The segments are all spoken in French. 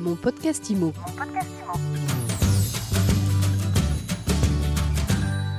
Mon podcast IMO.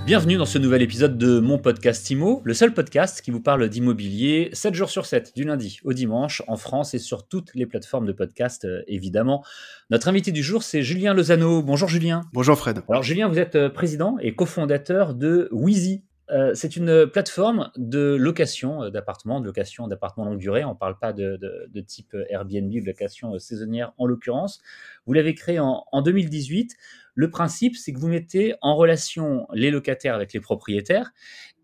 Bienvenue dans ce nouvel épisode de mon podcast IMO, le seul podcast qui vous parle d'immobilier 7 jours sur 7, du lundi au dimanche, en France et sur toutes les plateformes de podcast, euh, évidemment. Notre invité du jour, c'est Julien Lozano. Bonjour Julien. Bonjour Fred. Alors Julien, vous êtes euh, président et cofondateur de Wheezy. Euh, c'est une plateforme de location d'appartements, de location d'appartements longue durée. On ne parle pas de, de- de type Airbnb, de location saisonnière en l'occurrence. Vous l'avez créé en, en 2018. Le principe, c'est que vous mettez en relation les locataires avec les propriétaires.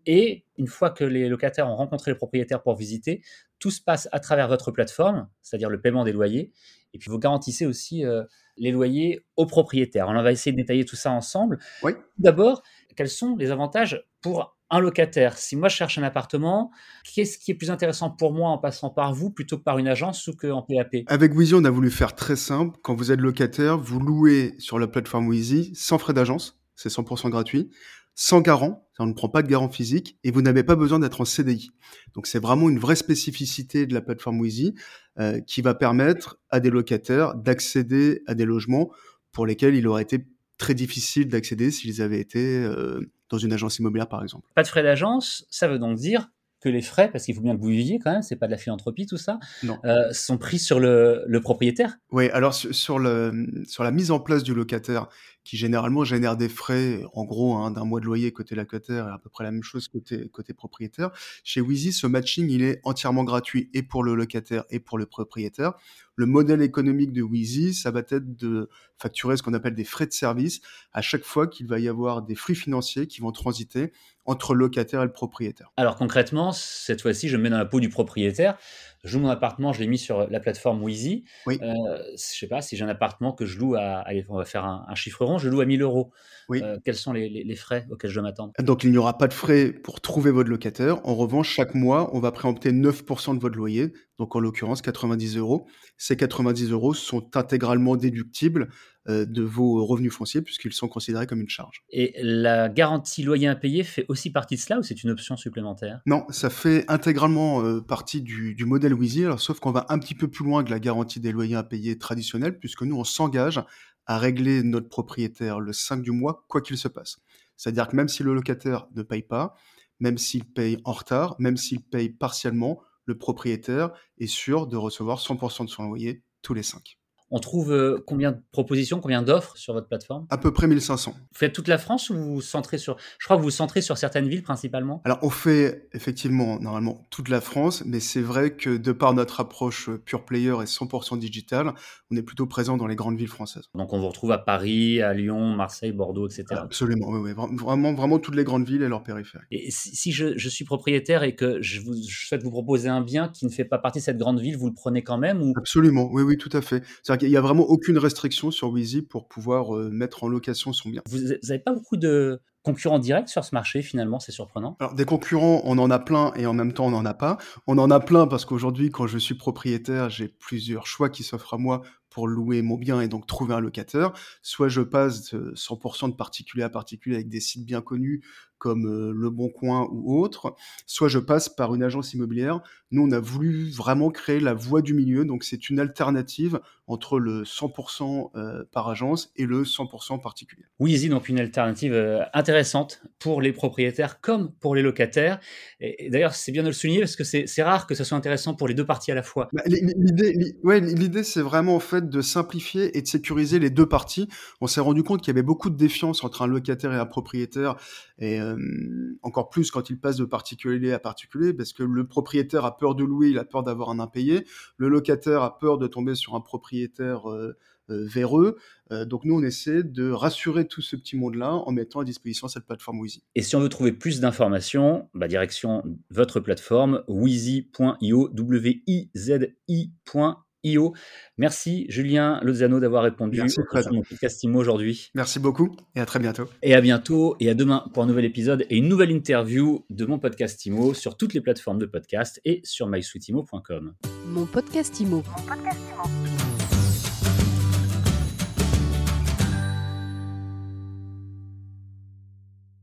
Et une fois que les locataires ont rencontré les propriétaires pour visiter, tout se passe à travers votre plateforme, c'est-à-dire le paiement des loyers. Et puis vous garantissez aussi euh, les loyers aux propriétaires. On va essayer de détailler tout ça ensemble. Oui. D'abord, quels sont les avantages pour un locataire Si moi je cherche un appartement, qu'est-ce qui est plus intéressant pour moi en passant par vous plutôt que par une agence ou qu'en PAP Avec Wheezy, on a voulu faire très simple. Quand vous êtes locataire, vous louez sur la plateforme Wheezy sans frais d'agence, c'est 100% gratuit, sans garant, on ne prend pas de garant physique, et vous n'avez pas besoin d'être en CDI. Donc c'est vraiment une vraie spécificité de la plateforme Wheezy euh, qui va permettre à des locataires d'accéder à des logements pour lesquels il aurait été très difficile d'accéder s'ils avaient été euh, dans une agence immobilière par exemple. Pas de frais d'agence, ça veut donc dire que les frais, parce qu'il faut bien que vous viviez quand même, c'est pas de la philanthropie tout ça, euh, sont pris sur le, le propriétaire. Oui, alors sur le, sur la mise en place du locataire, qui généralement génère des frais, en gros, hein, d'un mois de loyer côté locataire et à peu près la même chose côté, côté propriétaire, chez Wheezy, ce matching, il est entièrement gratuit et pour le locataire et pour le propriétaire. Le modèle économique de Wheezy, ça va être de facturer ce qu'on appelle des frais de service à chaque fois qu'il va y avoir des flux financiers qui vont transiter entre le locataire et le propriétaire. Alors concrètement, cette fois-ci, je me mets dans la peau du propriétaire. Je loue mon appartement, je l'ai mis sur la plateforme Wheezy. Oui. Euh, je sais pas si j'ai un appartement que je loue à, allez, on va faire un, un chiffre rond, je loue à 1000 euros. Oui. Euh, quels sont les, les- les frais auxquels je dois m'attendre Donc il n'y aura pas de frais pour trouver votre locataire. En revanche, chaque mois, on va préempter 9% de votre loyer, donc en l'occurrence 90 euros. Ces 90 euros sont intégralement déductibles de vos revenus fonciers puisqu'ils sont considérés comme une charge. Et la garantie loyer impayé fait aussi partie de cela ou c'est une option supplémentaire? Non, ça fait intégralement euh, partie du, du modèle Wheezy, sauf qu'on va un petit peu plus loin que la garantie des loyers impayés traditionnels puisque nous, on s'engage à régler notre propriétaire le 5 du mois, quoi qu'il se passe. C'est-à-dire que même si le locataire ne paye pas, même s'il paye en retard, même s'il paye partiellement, le propriétaire est sûr de recevoir 100% de son loyer tous les 5. On trouve euh, combien de propositions, combien d'offres sur votre plateforme? À peu près 1500. Vous faites toute la France ou vous vous centrez sur... Je crois que vous vous centrez sur certaines villes principalement? Alors on fait effectivement normalement toute la France, mais c'est vrai que de par notre approche euh, pure player et 100% digital, on est plutôt présent dans les grandes villes françaises. Donc on vous retrouve à Paris, à Lyon, Marseille, Bordeaux, etc. Absolument, oui, oui, vra- vraiment, vraiment toutes les grandes villes et leurs périphéries. Et si si je, je suis propriétaire et que je, vous, je souhaite vous proposer un bien qui ne fait pas partie de cette grande ville, vous le prenez quand même ou? Absolument, oui, oui, tout à fait. Qu'il n'y a vraiment aucune restriction sur Wheezy pour pouvoir euh, mettre en location son bien. vous n'avez pas beaucoup de concurrents directs sur ce marché finalement C'est surprenant. Alors, des concurrents, on en a plein et en même temps, on n'en a pas. On en a plein parce qu'aujourd'hui, quand je suis propriétaire, j'ai plusieurs choix qui s'offrent à moi pour louer mon bien et donc trouver un locataire. Soit je passe de 100% de particulier à particulier avec des sites bien connus comme euh, Le Bon Coin ou autres, soit je passe par une agence immobilière. Nous, on a voulu vraiment créer la voie du milieu, donc c'est une alternative entre le 100% euh, par agence et le 100% particulier. Wheezy, donc une alternative euh, intéressante pour les propriétaires comme pour les locataires. Et, et d'ailleurs, c'est bien de le souligner parce que c'est rare que ce soit intéressant pour les deux parties à la fois. Bah, l'i- L'idée, l'i- ouais, l'idée, c'est vraiment en fait de simplifier et de sécuriser les deux parties. On s'est rendu compte qu'il y avait beaucoup de défiance entre un locataire et un propriétaire, et euh, encore plus quand il passe de particulier à particulier, parce que le propriétaire a peur de louer, il a peur d'avoir un impayé, le locataire a peur de tomber sur un propriétaire euh, euh, véreux. Euh, donc nous, on essaie de rassurer tout ce petit monde-là en mettant à disposition cette plateforme Wheezy. Et si on veut trouver plus d'informations, bah, direction votre plateforme wheezy.io, W-I-Z-I.io. Merci Julien Lozano d'avoir répondu Merci, Fred. mon podcast IMO aujourd'hui. Merci beaucoup et à très bientôt. Et à bientôt et à demain pour un nouvel épisode et une nouvelle interview de mon podcast IMO sur toutes les plateformes de podcast et sur mysweetimo.com. Mon podcast IMO. Mon podcast Imo.